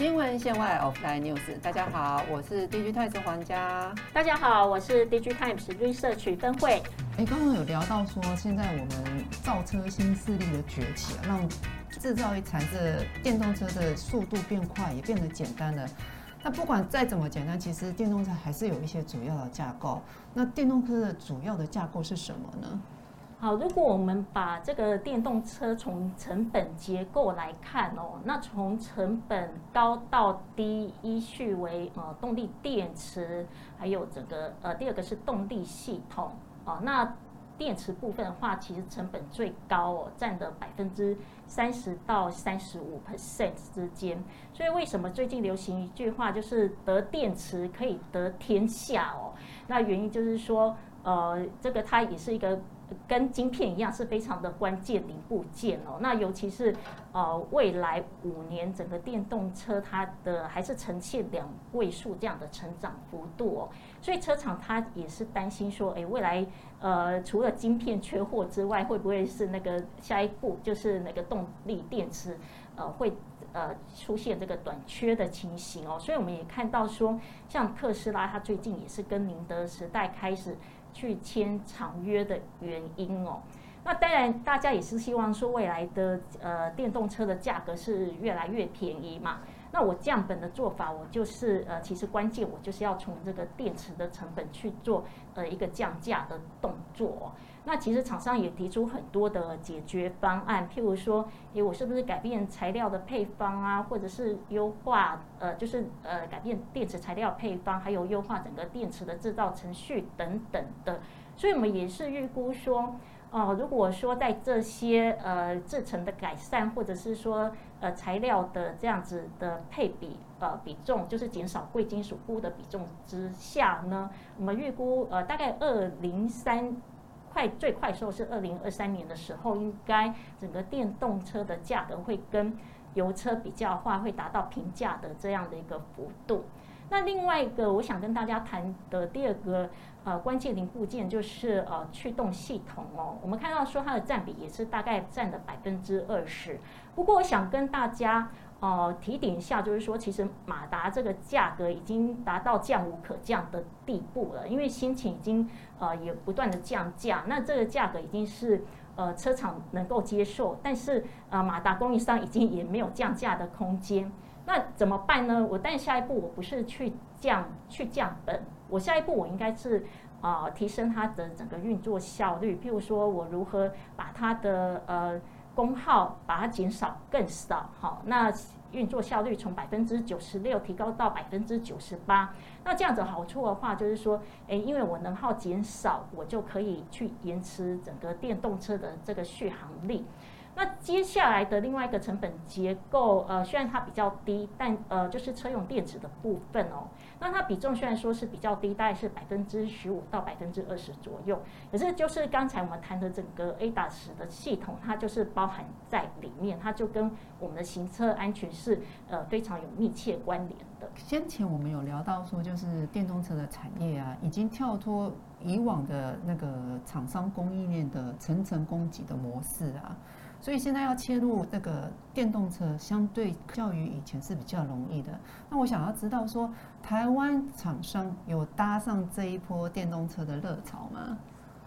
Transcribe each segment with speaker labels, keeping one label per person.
Speaker 1: 新闻线外 offline news，大家好，我是 DG Times 黄家。
Speaker 2: 大家好，我是 DG Times Research 分会。
Speaker 1: 哎，刚刚有聊到说，现在我们造车新势力的崛起啊，让制造一台这电动车的速度变快，也变得简单了。那不管再怎么简单，其实电动车还是有一些主要的架构。那电动车的主要的架构是什么呢？
Speaker 2: 好，如果我们把这个电动车从成本结构来看哦，那从成本高到低，依序为呃动力电池，还有整个呃第二个是动力系统哦。那电池部分的话，其实成本最高哦，占的百分之三十到三十五 percent 之间。所以为什么最近流行一句话，就是得电池可以得天下哦？那原因就是说，呃，这个它也是一个。跟晶片一样是非常的关键零部件哦。那尤其是呃未来五年整个电动车它的还是呈现两位数这样的成长幅度哦。所以车厂它也是担心说，哎，未来呃除了晶片缺货之外，会不会是那个下一步就是那个动力电池呃会呃出现这个短缺的情形哦。所以我们也看到说，像特斯拉它最近也是跟宁德时代开始。去签长约的原因哦，那当然大家也是希望说未来的呃电动车的价格是越来越便宜嘛。那我降本的做法，我就是呃其实关键我就是要从这个电池的成本去做呃一个降价的动作。那其实厂商也提出很多的解决方案，譬如说，诶，我是不是改变材料的配方啊，或者是优化，呃，就是呃改变电池材料配方，还有优化整个电池的制造程序等等的。所以我们也是预估说，哦，如果说在这些呃制成的改善，或者是说呃材料的这样子的配比呃比重，就是减少贵金属钴的比重之下呢，我们预估呃大概二零三。快最快时候是二零二三年的时候，应该整个电动车的价格会跟油车比较的话，会达到平价的这样的一个幅度。那另外一个我想跟大家谈的第二个呃关键零部件就是呃驱动系统哦，我们看到说它的占比也是大概占了百分之二十。不过我想跟大家。呃，提点一下，就是说，其实马达这个价格已经达到降无可降的地步了，因为先前已经呃也不断的降价，那这个价格已经是呃车厂能够接受，但是呃马达供应商已经也没有降价的空间，那怎么办呢？我但下一步我不是去降去降本，我下一步我应该是啊提升它的整个运作效率，譬如说我如何把它的呃。功耗把它减少更少，好，那运作效率从百分之九十六提高到百分之九十八。那这样子好处的话，就是说，诶，因为我能耗减少，我就可以去延迟整个电动车的这个续航力。那接下来的另外一个成本结构，呃，虽然它比较低，但呃，就是车用电池的部分哦。那它比重虽然说是比较低，大概是百分之十五到百分之二十左右。可是就是刚才我们谈的整个 ADAS 的系统，它就是包含在里面，它就跟我们的行车安全是呃非常有密切关联的。
Speaker 1: 先前我们有聊到说，就是电动车的产业啊，已经跳脱以往的那个厂商供应链的层层供给的模式啊。所以现在要切入这个电动车，相对较于以前是比较容易的。那我想要知道说，台湾厂商有搭上这一波电动车的热潮吗？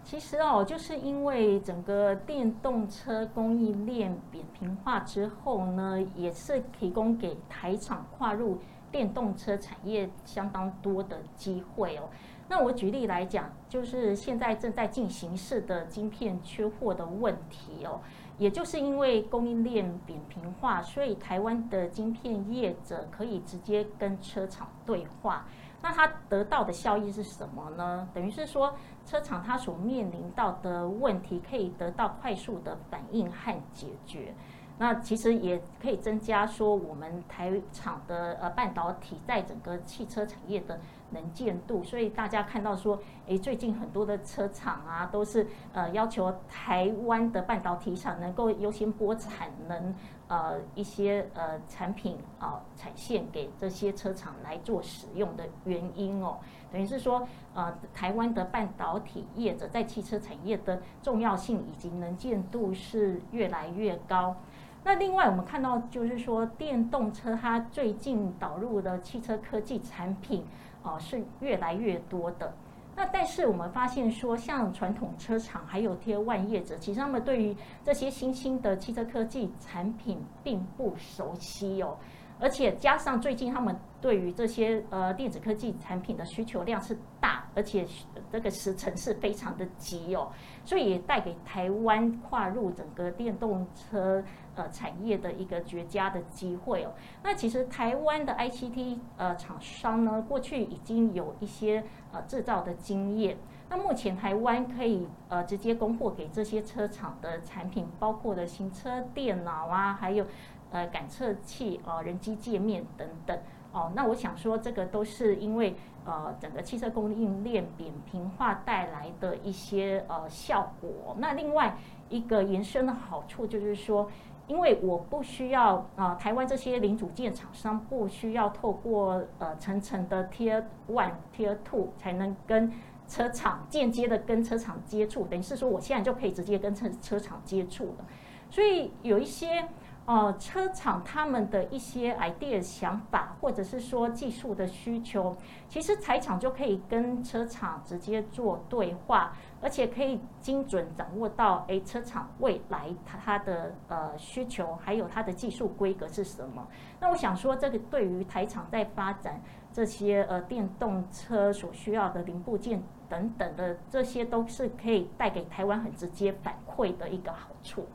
Speaker 2: 其实哦，就是因为整个电动车供应链扁平化之后呢，也是提供给台厂跨入电动车产业相当多的机会哦。那我举例来讲，就是现在正在进行式的晶片缺货的问题哦。也就是因为供应链扁平化，所以台湾的晶片业者可以直接跟车厂对话。那它得到的效益是什么呢？等于是说，车厂它所面临到的问题可以得到快速的反应和解决。那其实也可以增加说我们台厂的呃半导体在整个汽车产业的能见度，所以大家看到说，诶，最近很多的车厂啊，都是呃要求台湾的半导体厂能够优先拨产能，呃一些呃产品啊产线给这些车厂来做使用的原因哦，等于是说呃台湾的半导体业者在汽车产业的重要性以及能见度是越来越高。那另外我们看到就是说，电动车它最近导入的汽车科技产品，哦，是越来越多的。那但是我们发现说，像传统车厂还有贴万业者，其实他们对于这些新兴的汽车科技产品并不熟悉哦。而且加上最近他们对于这些呃电子科技产品的需求量是大，而且这个时程是非常的急哦，所以也带给台湾跨入整个电动车呃产业的一个绝佳的机会哦。那其实台湾的 ICT 呃厂商呢，过去已经有一些呃制造的经验。那目前台湾可以呃直接供货给这些车厂的产品，包括的行车电脑啊，还有。呃，感测器、呃，人机界面等等，哦，那我想说，这个都是因为呃，整个汽车供应链扁平化带来的一些呃效果。那另外一个延伸的好处就是说，因为我不需要啊，台湾这些零组件厂商不需要透过呃层层的 Tier One、Tier Two 才能跟车厂间接的跟车厂接触，等于是说我现在就可以直接跟车车厂接触了。所以有一些。呃，车厂他们的一些 idea 想法，或者是说技术的需求，其实财厂就可以跟车厂直接做对话，而且可以精准掌握到，哎，车厂未来它它的呃需求，还有它的技术规格是什么。那我想说，这个对于台厂在发展这些呃电动车所需要的零部件等等的，这些都是可以带给台湾很直接反馈的一个好处。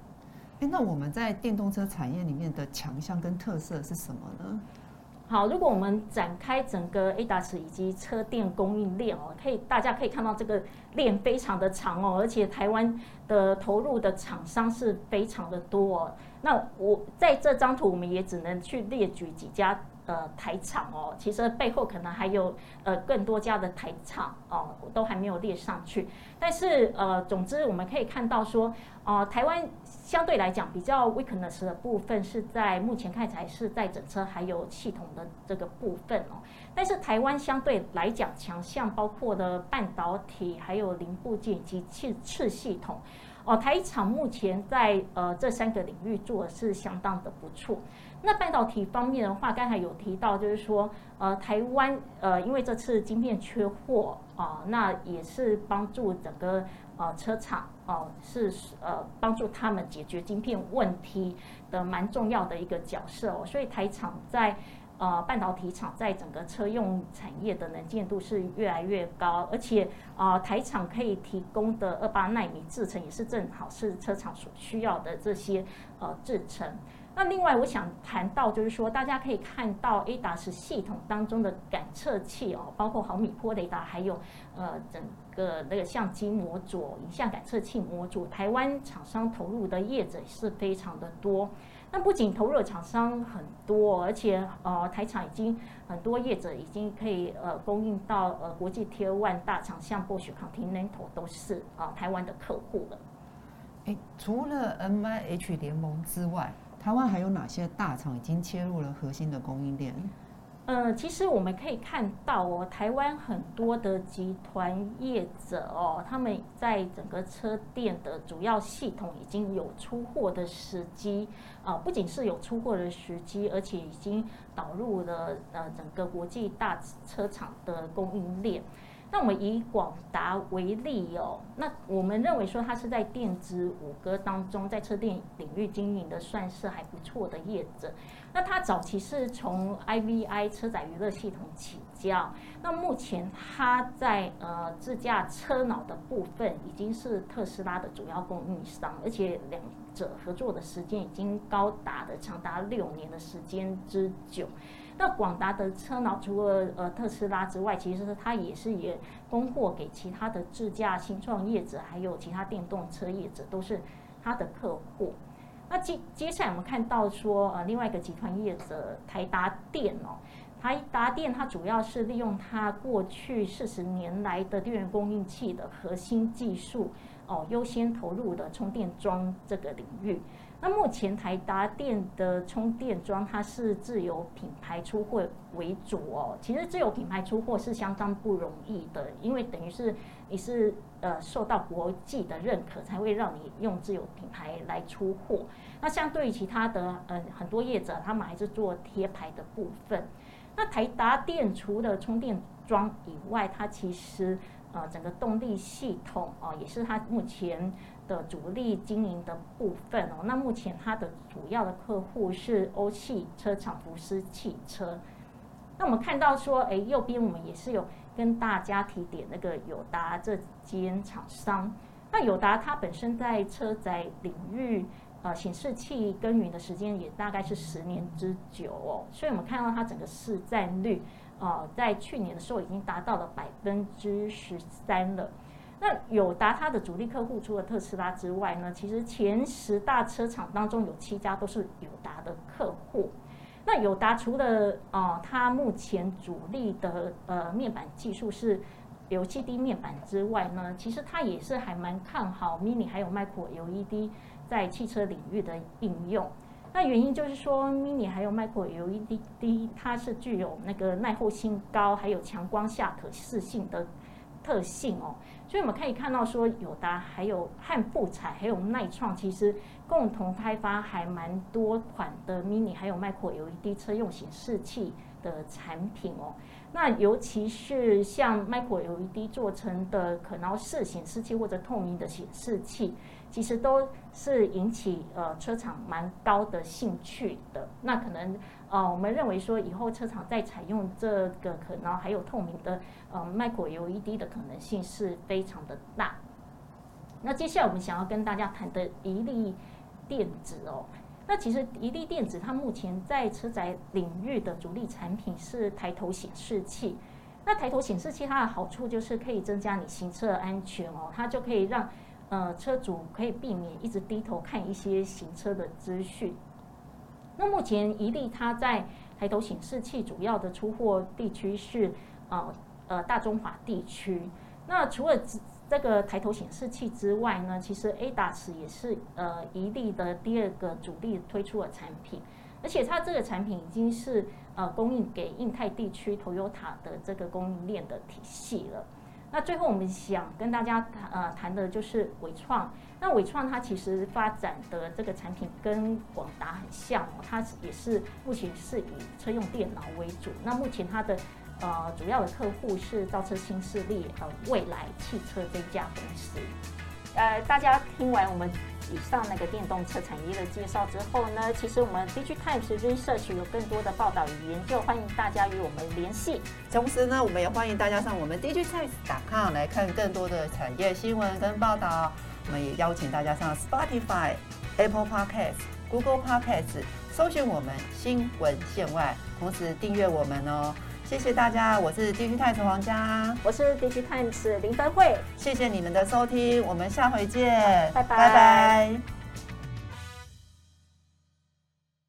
Speaker 1: 哎，那我们在电动车产业里面的强项跟特色是什么呢？
Speaker 2: 好，如果我们展开整个 ADAS 以及车电供应链哦，可以大家可以看到这个链非常的长哦，而且台湾的投入的厂商是非常的多。哦那我在这张图，我们也只能去列举几家。呃，台厂哦，其实背后可能还有呃更多家的台厂哦，都还没有列上去。但是呃，总之我们可以看到说，呃，台湾相对来讲比较 weakness 的部分是在目前看起来是在整车还有系统的这个部分哦。但是台湾相对来讲强项包括的半导体、还有零部件及次次系统哦。台厂目前在呃这三个领域做的是相当的不错。那半导体方面的话，刚才有提到，就是说，呃，台湾呃，因为这次晶片缺货啊，那也是帮助整个呃车厂哦，是呃帮助他们解决晶片问题的蛮重要的一个角色哦。所以台厂在呃半导体厂在整个车用产业的能见度是越来越高，而且啊台厂可以提供的二八纳米制程也是正好是车厂所需要的这些呃制程。那另外，我想谈到就是说，大家可以看到 A DAS 系统当中的感测器哦，包括毫米波雷达，还有呃整个那个相机模组、影像感测器模组，台湾厂商投入的业者是非常的多。那不仅投入的厂商很多，而且呃台厂已经很多业者已经可以呃供应到呃国际 Tier One 大厂，像 Bosch、Continental 都是啊台湾的客户了。
Speaker 1: 哎，除了 MIH 联盟之外。台湾还有哪些大厂已经切入了核心的供应链？
Speaker 2: 呃，其实我们可以看到哦，台湾很多的集团业者哦，他们在整个车店的主要系统已经有出货的时机啊，不仅是有出货的时机，而且已经导入了呃整个国际大车厂的供应链。那我们以广达为例哦，那我们认为说它是在电子五哥当中，在车电领域经营的算是还不错的业者。那它早期是从 IVI 车载娱乐系统起家，那目前它在呃自驾车脑的部分已经是特斯拉的主要供应商，而且两者合作的时间已经高达的长达六年的时间之久。那广达的车呢除了呃特斯拉之外，其实它也是也供货给其他的自驾新创业者，还有其他电动车业者，都是它的客户。那接接下来我们看到说，呃，另外一个集团业者台达电哦，台达电它主要是利用它过去四十年来的电源供应器的核心技术哦，优先投入的充电桩这个领域。那目前台达电的充电桩，它是自有品牌出货为主哦。其实自有品牌出货是相当不容易的，因为等于是你是呃受到国际的认可，才会让你用自有品牌来出货。那相对于其他的呃很多业者，他们还是做贴牌的部分。那台达电除了充电桩以外，它其实呃整个动力系统哦，也是它目前。的主力经营的部分哦，那目前它的主要的客户是欧汽车厂福斯汽车。那我们看到说，哎，右边我们也是有跟大家提点那个友达这间厂商。那友达它本身在车载领域，呃，显示器耕耘的时间也大概是十年之久哦，所以我们看到它整个市占率，呃，在去年的时候已经达到了百分之十三了。那友达它的主力客户除了特斯拉之外呢，其实前十大车厂当中有七家都是友达的客户。那友达除了啊，它目前主力的呃面板技术是 LCD 面板之外呢，其实它也是还蛮看好 Mini 还有 Micro LED 在汽车领域的应用。那原因就是说，Mini 还有 Micro LED 它是具有那个耐候性高，还有强光下可视性的特性哦。所以我们可以看到，说友达、还有汉富彩、还有耐创，其实共同开发还蛮多款的 mini 还有 micro LED 车用显示器的产品哦。那尤其是像 micro LED 做成的可挠式显示器或者透明的显示器。其实都是引起呃车厂蛮高的兴趣的。那可能呃我们认为说以后车厂在采用这个可能还有透明的呃 micro LED 的可能性是非常的大。那接下来我们想要跟大家谈的一粒电子哦，那其实一粒电子它目前在车载领域的主力产品是抬头显示器。那抬头显示器它的好处就是可以增加你行车安全哦，它就可以让呃，车主可以避免一直低头看一些行车的资讯。那目前一利它在抬头显示器主要的出货地区是呃呃大中华地区。那除了这个抬头显示器之外呢，其实 ADAS 也是呃一利的第二个主力推出的产品，而且它这个产品已经是呃供应给印太地区 Toyota 的这个供应链的体系了。那最后我们想跟大家谈呃谈的就是伟创。那伟创它其实发展的这个产品跟广达很像哦，它也是目前是以车用电脑为主。那目前它的呃主要的客户是造车新势力呃未来汽车这家公司。呃，大家听完我们。以上那个电动车产业的介绍之后呢，其实我们 DG Times Research 有更多的报道与研究，欢迎大家与我们联系。
Speaker 1: 同时呢，我们也欢迎大家上我们 DG Times.com 来看更多的产业新闻跟报道。我们也邀请大家上 Spotify、Apple Podcast、Google Podcast，搜寻我们新闻线外，同时订阅我们哦。谢谢大家，我是 DG Times 黄佳，
Speaker 2: 我是 DG Times 林芬慧，
Speaker 1: 谢谢你们的收听，我们下回见，
Speaker 2: 拜拜。
Speaker 1: 拜拜。